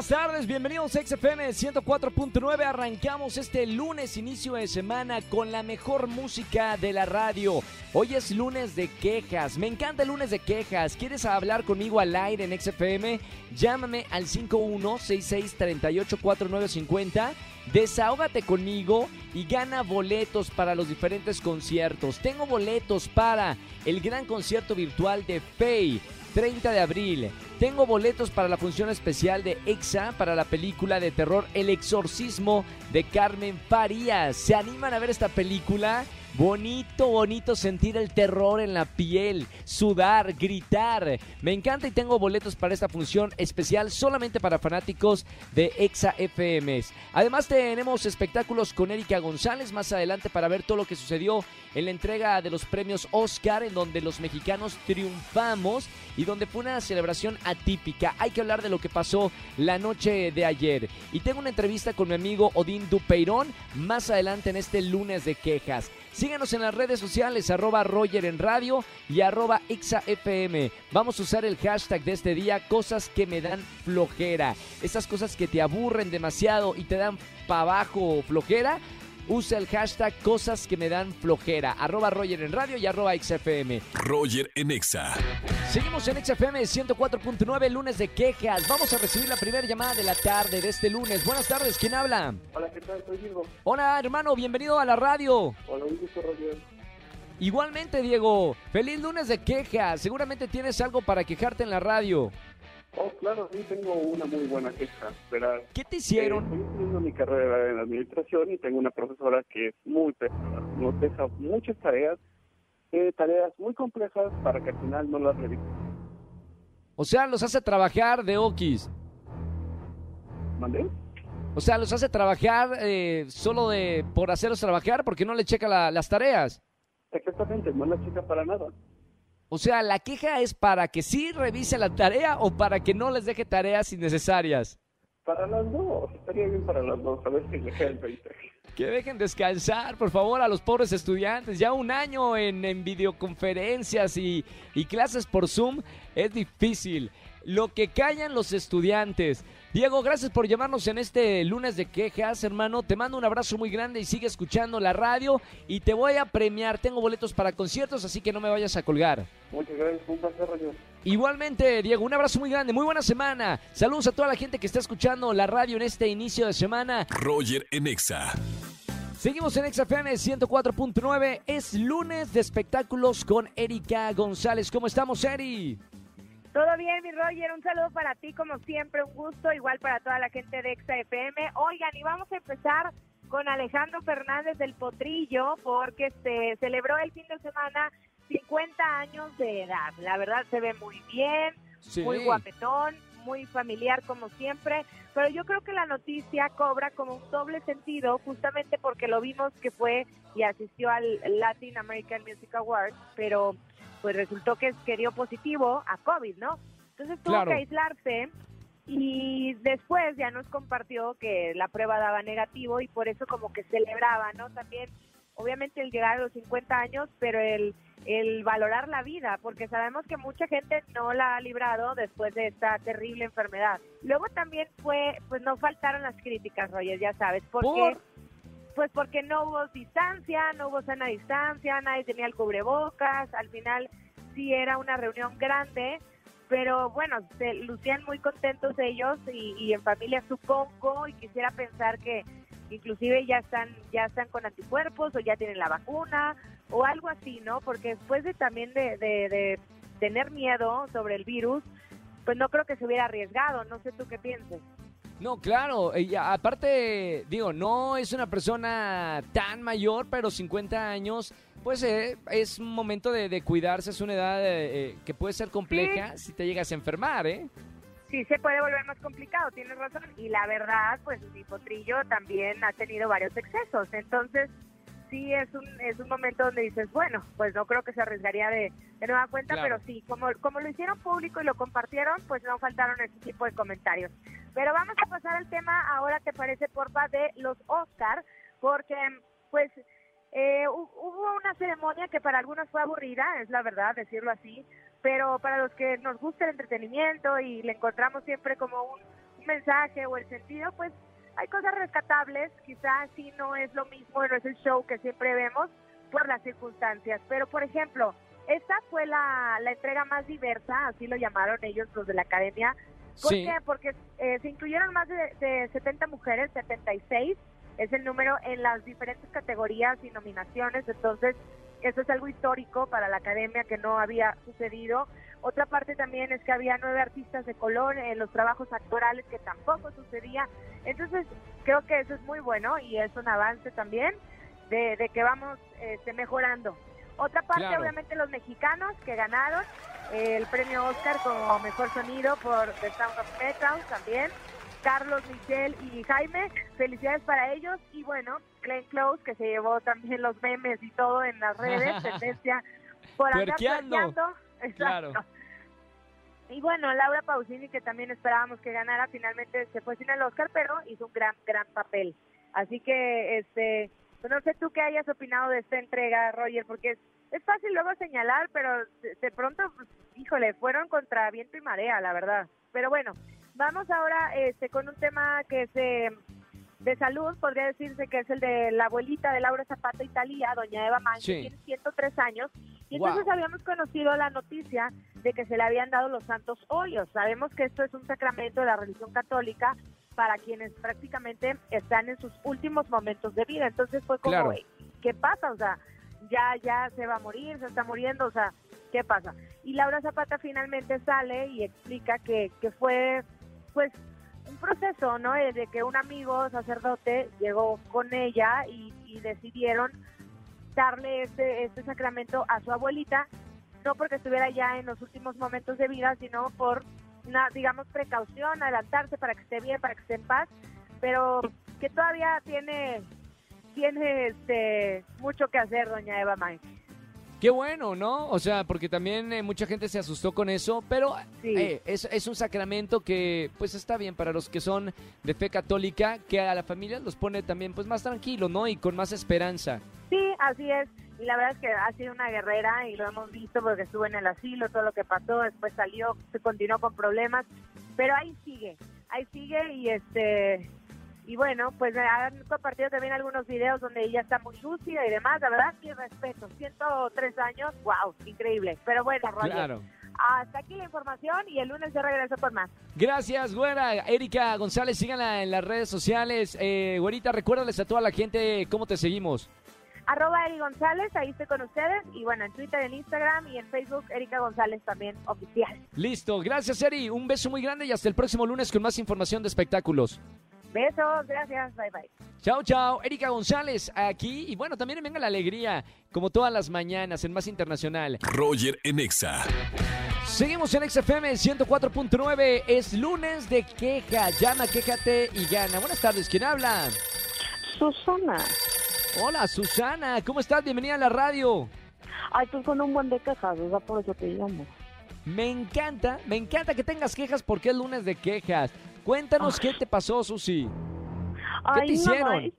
Buenas tardes, bienvenidos a XFM 104.9. Arrancamos este lunes, inicio de semana, con la mejor música de la radio. Hoy es lunes de quejas, me encanta el lunes de quejas. ¿Quieres hablar conmigo al aire en XFM? Llámame al 5166384950. Desahógate conmigo y gana boletos para los diferentes conciertos. Tengo boletos para el gran concierto virtual de Faye 30 de abril. Tengo boletos para la función especial de EXA para la película de terror El Exorcismo de Carmen Farías. ¿Se animan a ver esta película? Bonito, bonito sentir el terror en la piel, sudar, gritar. Me encanta y tengo boletos para esta función especial solamente para fanáticos de Exa FMs. Además tenemos espectáculos con Erika González más adelante para ver todo lo que sucedió en la entrega de los premios Oscar en donde los mexicanos triunfamos y donde fue una celebración atípica. Hay que hablar de lo que pasó la noche de ayer. Y tengo una entrevista con mi amigo Odín Dupeirón más adelante en este lunes de quejas. Síguenos en las redes sociales, arroba Roger en radio y arroba XAFM. Vamos a usar el hashtag de este día, cosas que me dan flojera. Esas cosas que te aburren demasiado y te dan para abajo flojera. Usa el hashtag cosas que me dan flojera. Arroba Roger en radio y arroba XFM. Roger en Exa. Seguimos en XFM 104.9, lunes de quejas. Vamos a recibir la primera llamada de la tarde de este lunes. Buenas tardes, ¿quién habla? Hola, ¿qué tal? Soy Diego. Hola, hermano, bienvenido a la radio. Hola, un gusto, Roger. Igualmente, Diego, feliz lunes de quejas. Seguramente tienes algo para quejarte en la radio. Oh, claro, sí, tengo una muy buena queja. ¿Qué te eh, hicieron? estoy estudiando mi carrera en administración y tengo una profesora que es muy pesada. Nos deja muchas tareas, eh, tareas muy complejas para que al final no las realice. O sea, los hace trabajar de Okis. ¿Mandé? O sea, los hace trabajar eh, solo de por hacerlos trabajar porque no le checa la- las tareas. Exactamente, no la chica para nada. O sea, la queja es para que sí revise la tarea o para que no les deje tareas innecesarias. Para las dos, estaría bien para las dos, a ver si cae el 20. Que dejen descansar, por favor, a los pobres estudiantes. Ya un año en, en videoconferencias y, y clases por Zoom es difícil. Lo que callan los estudiantes. Diego, gracias por llamarnos en este lunes de quejas, hermano. Te mando un abrazo muy grande y sigue escuchando la radio. Y te voy a premiar. Tengo boletos para conciertos, así que no me vayas a colgar. Muchas gracias, un placer, Roger. Igualmente, Diego, un abrazo muy grande, muy buena semana. Saludos a toda la gente que está escuchando la radio en este inicio de semana. Roger en Exa. Seguimos en XFM 104.9. Es lunes de espectáculos con Erika González. ¿Cómo estamos, Eri? Todo bien, mi Roger. Un saludo para ti, como siempre, un gusto. Igual para toda la gente de Exa FM. Oigan, y vamos a empezar con Alejandro Fernández del Potrillo, porque se celebró el fin de semana 50 años de edad. La verdad, se ve muy bien, Sí. muy guapetón, muy familiar, como siempre. Pero yo creo que la noticia cobra como un doble sentido, justamente porque lo vimos que fue y asistió al Latin American Music Awards, pero pues resultó que, que dio positivo a COVID, ¿no? Entonces tuvo Claro. que aislarse y después ya nos compartió que la prueba daba negativo y por eso como que celebraba, ¿no? También, obviamente el llegar a los 50 años, pero el, el valorar la vida, porque sabemos que mucha gente no la ha librado después de esta terrible enfermedad. Luego también fue, pues no faltaron las críticas, Roger, ya sabes, porque... ¿Por? Pues porque no hubo distancia, no hubo sana distancia, nadie tenía el cubrebocas, al final sí era una reunión grande, pero bueno, se lucían muy contentos ellos y, en familia supongo y quisiera pensar que inclusive ya están ya están con anticuerpos o ya tienen la vacuna o algo así, ¿no? Porque después de también de, de, de tener miedo sobre el virus, pues no creo que se hubiera arriesgado, no sé tú qué pienses. No, claro. y aparte, digo, no es una persona tan mayor, pero 50 años, pues eh, es un momento de, de cuidarse, es una edad eh, eh, que puede ser compleja si te llegas a enfermar, ¿eh? sí se puede volver más complicado, tienes razón. Y la verdad, pues mi potrillo también ha tenido varios excesos. Entonces, sí es un, es un momento donde dices, bueno, pues no creo que se arriesgaría de, de nueva cuenta, Claro. pero sí, como, como lo hicieron público y lo compartieron, pues no faltaron ese tipo de comentarios. Pero vamos a pasar al tema ahora, ¿te parece, porfa, de los Oscar? Porque, pues, una ceremonia que para algunos fue aburrida, es la verdad, decirlo así, pero para los que nos gusta el entretenimiento y le encontramos siempre como un, un mensaje o el sentido, pues hay cosas rescatables, quizás sí no es lo mismo, no es el show que siempre vemos por las circunstancias, pero por ejemplo, esta fue la, la entrega más diversa, así lo llamaron ellos los de la academia. ¿Por Sí. qué? Porque eh, se incluyeron más de, de 70 mujeres, 76 es el número en las diferentes categorías y nominaciones, entonces eso es algo histórico para la academia que no había sucedido. Otra parte también es que había nueve artistas de color en los trabajos actorales que tampoco sucedía. Entonces creo que eso es muy bueno y es un avance también de, de que vamos este, mejorando. Otra parte, Claro. obviamente, los mexicanos que ganaron eh, el premio Oscar como mejor sonido por The Sound of Metal también. Carlos, Michelle y Jaime, felicidades para ellos. Y bueno, Glenn Close, que se llevó también los memes y todo en las redes, tendencia por andar. Exacto. Claro. Y bueno, Laura Pausini, que también esperábamos que ganara, finalmente se fue sin el Oscar, pero hizo un gran, gran papel. Así que, este, pues no sé tú qué hayas opinado de esta entrega, Roger, porque es, es fácil luego señalar, pero de, pronto, pues, híjole, fueron contra viento y marea, la verdad. Pero bueno, vamos ahora este, con un tema que es de salud, podría decirse que es el de la abuelita de Laura Zapata Italia, doña Eva Mann, Sí. tiene 103 años, y Wow. entonces habíamos conocido la noticia de que se le habían dado los santos hoyos. Sabemos que esto es un sacramento de la religión católica para quienes prácticamente están en sus últimos momentos de vida. Entonces fue como, Claro. "Ey, ¿qué pasa? O sea, ya ya se va a morir, se está muriendo, o sea, ¿qué pasa? Y Laura Zapata finalmente sale y explica que, que fue, pues, un proceso, ¿no? Eh, De que un amigo sacerdote llegó con ella y, y decidieron darle este, este sacramento a su abuelita, no porque estuviera ya en los últimos momentos de vida, sino por una, digamos, precaución, adelantarse para que esté bien, para que esté en paz, pero que todavía tiene, tiene este, mucho que hacer, doña Eva May. Qué bueno, ¿no? O sea, porque también eh, mucha gente se asustó con eso, pero Sí. eh, es, es un sacramento que pues está bien para los que son de fe católica, que a la familia los pone también pues más tranquilo, ¿no? Y con más esperanza. Sí, así es. Y la verdad es que ha sido una guerrera y lo hemos visto porque estuvo en el asilo, todo lo que pasó, después salió, se continuó con problemas, pero ahí sigue, ahí sigue y este y bueno, pues han compartido también algunos videos donde ella está muy lúcida y demás, la verdad, mi respeto, 103 años, wow, increíble. Pero bueno, Roger, Claro. hasta aquí la información y el lunes yo regreso con más. Gracias, güera. Erika González, síganla en las redes sociales. Eh, güerita, recuérdales a toda la gente cómo te seguimos. Arroba Eri González, ahí estoy con ustedes. Y bueno, en Twitter, en Instagram y en Facebook, Erika González también oficial. Listo, gracias Eri, un beso muy grande y hasta el próximo lunes con más información de espectáculos. Besos, gracias, bye bye. Chao, chao, Erika González aquí y bueno, también venga la alegría, como todas las mañanas en Más Internacional. Roger en Exa. Seguimos en XFM 104.9, es lunes de queja, llama, quéjate y gana. Buenas tardes, ¿quién habla? Susana. Hola, Susana, ¿cómo estás? Bienvenida a la radio. Ay, pues con un buen de quejas, ¿verdad? Por eso te llamo. Me encanta, me encanta que tengas quejas porque es lunes de quejas. Cuéntanos qué te pasó, Susi. Ay, te hicieron? es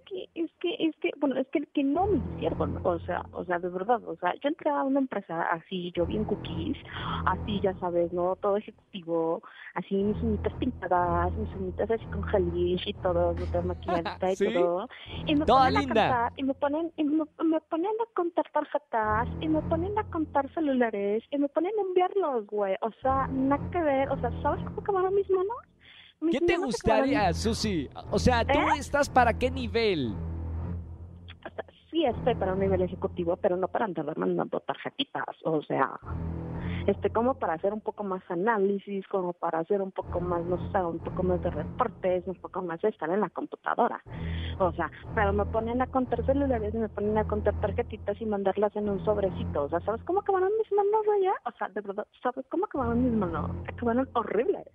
que, es que, bueno, es que, no me hicieron, o sea, o sea, de verdad, o sea, yo entré a una empresa así, yo bien cookies, así, ya sabes, ¿no? Todo ejecutivo, así, mis uñitas pintadas, mis uñitas así con gelish y todo, súper maquilladita y ¿Sí? todo. Y me Toda ponen linda. a cantar, y me ponen, y me, me ponen a contar tarjetas, y me ponen a contar celulares, y me ponen a enviarlos, güey, o sea, nada que ver, o sea, ¿sabes cómo acabaron mis manos? Mis ¿Qué te manos acabaron gustaría, Susi? O sea, ¿tú ¿Eh? estás para qué nivel? Sí estoy para un nivel ejecutivo, pero no para andar mandando tarjetitas. O sea, este, como para hacer un poco más análisis, como para hacer un poco más, no sé, un poco más de reportes, un poco más de estar en la computadora. O sea, pero me ponen a contar celulares y me ponen a contar tarjetitas y mandarlas en un sobrecito. O sea, ¿sabes cómo acabaron mis manos allá? O sea, de verdad, ¿sabes cómo acabaron mis manos? Acabaron horribles.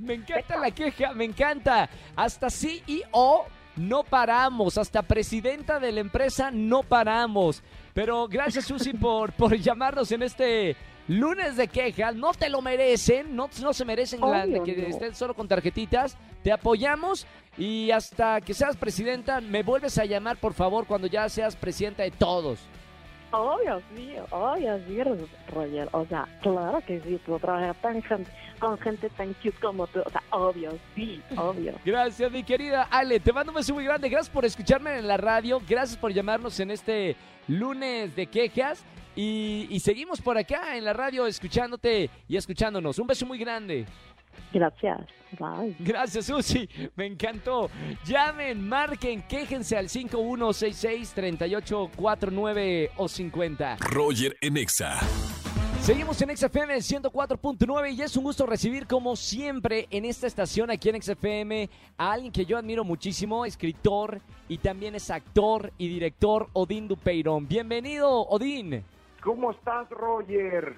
Me encanta la queja, me encanta. Hasta CEO no paramos, hasta presidenta de la empresa no paramos. Pero gracias, Susi, por, por llamarnos en este lunes de quejas. No te lo merecen, no, no se merecen la- que no. estén solo con tarjetitas. Te apoyamos y hasta que seas presidenta, me vuelves a llamar, por favor, cuando ya seas presidenta de todos. Obvio, sí, obvio, sí, Roger. O sea, claro que sí, puedo trabajar tan gente, con gente tan cute como tú. O sea, obvio, sí, obvio. Gracias, mi querida Ale. Te mando un beso muy grande. Gracias por escucharme en la radio. Gracias por llamarnos en este lunes de quejas. Y, y seguimos por acá en la radio escuchándote y escuchándonos. Un beso muy grande. Gracias. Bye. Gracias, Susi. Me encantó. Llamen, marquen, quéjense al 5166-3849 o 50. Roger en Exa. Seguimos en XFM 104.9 y es un gusto recibir como siempre en esta estación aquí en XFM a alguien que yo admiro muchísimo, escritor y también es actor y director, Odín Dupeirón. Bienvenido, Odín. ¿Cómo estás, Roger?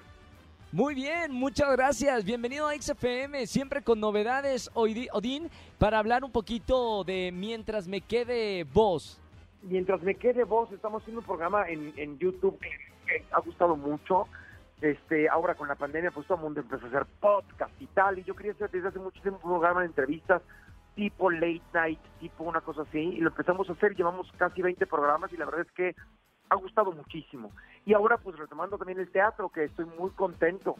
Muy bien, muchas gracias. Bienvenido a XFM, siempre con novedades, Odín, para hablar un poquito de Mientras me quede voz. Mientras me quede voz, estamos haciendo un programa en, YouTube que, que ha gustado mucho. Este, ahora con la pandemia, pues todo el mundo empezó a hacer podcast y tal. Y yo quería hacer desde hace mucho tiempo un programa de entrevistas tipo late night, tipo una cosa así. Y lo empezamos a hacer, llevamos casi 20 programas y la verdad es que ha gustado muchísimo. Y ahora pues retomando también el teatro, que estoy muy contento.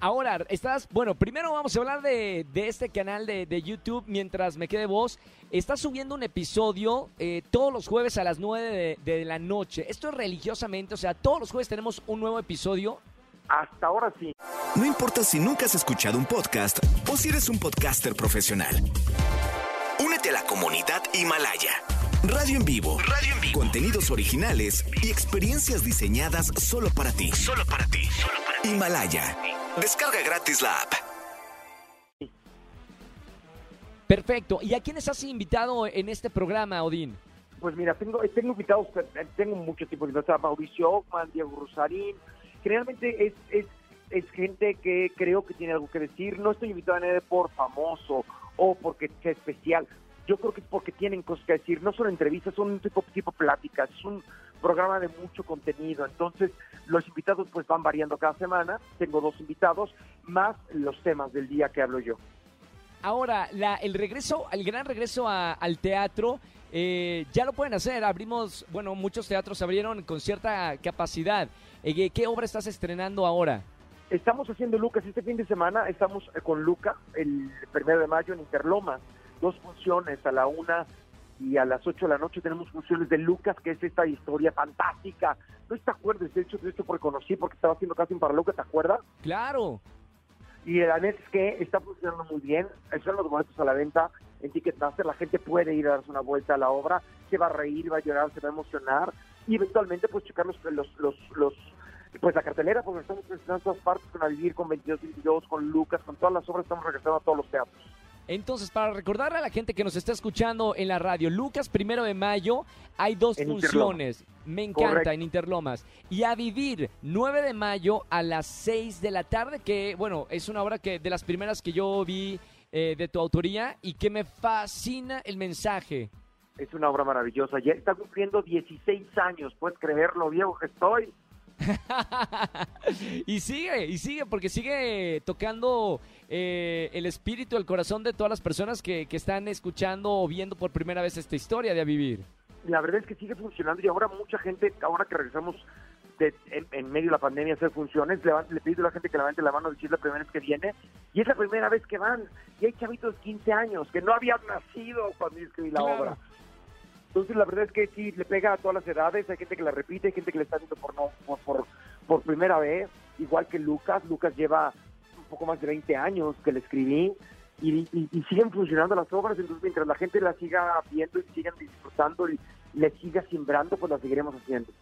Ahora, estás, bueno, primero vamos a hablar de, de este canal de, de YouTube, Mientras me quede voz. Estás subiendo un episodio eh, todos los jueves a las 9 de, de la noche. Esto es religiosamente, o sea, todos los jueves tenemos un nuevo episodio. Hasta ahora sí. No importa si nunca has escuchado un podcast o si eres un podcaster profesional. Únete a la comunidad Himalaya. Radio en vivo. Radio en vivo. Contenidos originales y experiencias diseñadas solo para ti. Solo para ti. Himalaya. Descarga gratis la app. Perfecto. ¿Y a quiénes has invitado en este programa, Odín? Pues mira, tengo, tengo invitados, eh, tengo mucho tipo de invitados, a Mauricio Ockman, Diego Rosarín. Generalmente es, es, es gente que creo que tiene algo que decir. No estoy invitado a nadie por famoso o porque sea especial. Yo creo que es porque tienen cosas que decir. No son entrevistas, son un tipo, tipo pláticas. Es un programa de mucho contenido. Entonces, los invitados pues van variando cada semana. Tengo dos invitados, más los temas del día que hablo yo. Ahora, la, el regreso, el gran regreso a- al teatro, eh, ya lo pueden hacer. Abrimos, bueno, muchos teatros abrieron con cierta capacidad. Eh, ¿Qué obra estás estrenando ahora? Estamos haciendo Lucas este fin de semana, estamos eh, con Luca el primero de mayo en Interlomas, dos funciones a la una y a las ocho de la noche tenemos funciones de Lucas, que es esta historia fantástica. No te acuerdas, de hecho, de esto porque conocí, porque estaba haciendo casting para Lucas, ¿te acuerdas? Claro. Y la neta es que está funcionando muy bien, están los boletos a la venta en Ticketmaster, la gente puede ir a darse una vuelta a la obra, se va a reír, va a llorar, se va a emocionar y eventualmente pues checar los, los, los, los pues la cartelera, porque estamos presentando en todas partes con A Vivir, con 22 22, con Lucas, con todas las obras, estamos regresando a todos los teatros. Entonces, para recordarle a la gente que nos está escuchando en la radio, Lucas, primero de mayo, hay dos En funciones. Me encanta, Correcto. en Interlomas. Y a vivir, 9 de mayo a las 6 de la tarde, que, bueno, es una obra que de las primeras que yo vi eh, de tu autoría y que me fascina el mensaje. Es una obra maravillosa, ya está cumpliendo 16 años, puedes creer lo viejo que estoy. y sigue, y sigue, porque sigue tocando eh, el espíritu, el corazón de todas las personas que, que están escuchando o viendo por primera vez esta historia de A Vivir. la verdad es que sigue funcionando y ahora mucha gente, ahora que regresamos de- en, en medio de la pandemia a hacer funciones, le, le pido a la gente que levante la mano decir la primera vez que viene y es la primera vez que van. Y hay chavitos de 15 años que no habían nacido cuando yo escribí la Claro. obra. Entonces la verdad es que sí, le pega a todas las edades, hay gente que la repite, hay gente que la está viendo por, no, por, por, primera vez, igual que Lucas, Lucas lleva un poco más de 20 años que le escribí y, siguen funcionando las obras, entonces mientras la gente la siga viendo y sigan disfrutando y le siga sembrando, pues la seguiremos haciendo.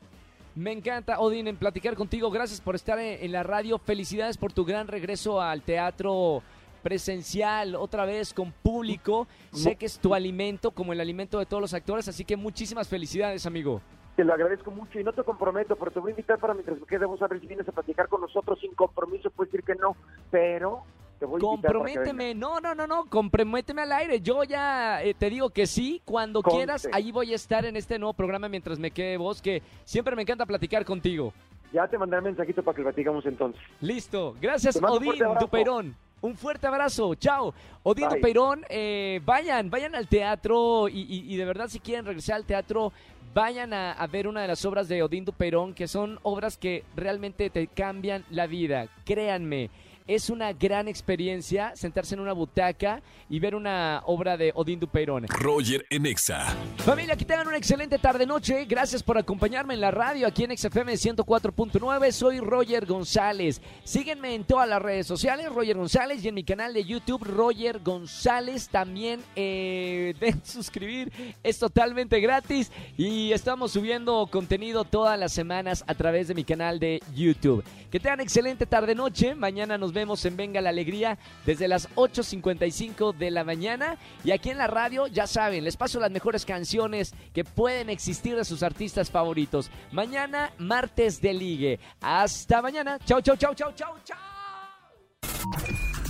Me encanta, Odín, en platicar contigo. Gracias por estar en la radio. Felicidades por tu gran regreso al teatro presencial, otra vez con público. Sé que es tu alimento, como el alimento de todos los actores, así que muchísimas felicidades, amigo. Te lo agradezco mucho y no te comprometo, pero te voy a invitar para mientras me quedemos a ver si vienes a platicar con nosotros sin compromiso, puedes decir que no, pero te voy a Comprométeme, no, no, no, no, comprométeme al aire. Yo ya eh, te digo que sí, cuando quieras, ahí voy a estar en este nuevo programa mientras me quede vos, que siempre me encanta platicar contigo. Ya te mandaré mensajito para que platicamos entonces. Listo, gracias Odín. Dupeirón. Un fuerte abrazo, chao. Odín Bye. Dupeirón, eh, vayan, vayan al teatro y, y- y de verdad si quieren regresar al teatro, vayan a, a ver una de las obras de Odín Duperón, que son obras que realmente te cambian la vida. Créanme. Es una gran experiencia sentarse en una butaca y ver una obra de Odín Duperón. Roger en Exa. Familia, que tengan una excelente tarde-noche. Gracias por acompañarme en la radio aquí en XFM 104.9. Soy Roger González. Síguenme en todas las redes sociales, Roger González, y en mi canal de YouTube, Roger González. También eh, den suscribir, es totalmente gratis. Y estamos subiendo contenido todas las semanas a través de mi canal de YouTube. Que tengan excelente tarde-noche. Mañana nos vemos en Venga la Alegría desde las 8.55 de la mañana. Y aquí en la radio, ya saben, les paso las mejores canciones que pueden existir de sus artistas favoritos. Mañana, martes de ligue. Hasta mañana. Chau, chau, chau, chau, chau, chau.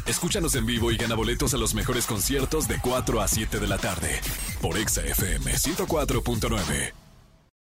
Escúchanos en vivo y gana boletos a los mejores conciertos de 4 a 7 de la tarde por Exa FM 104.9.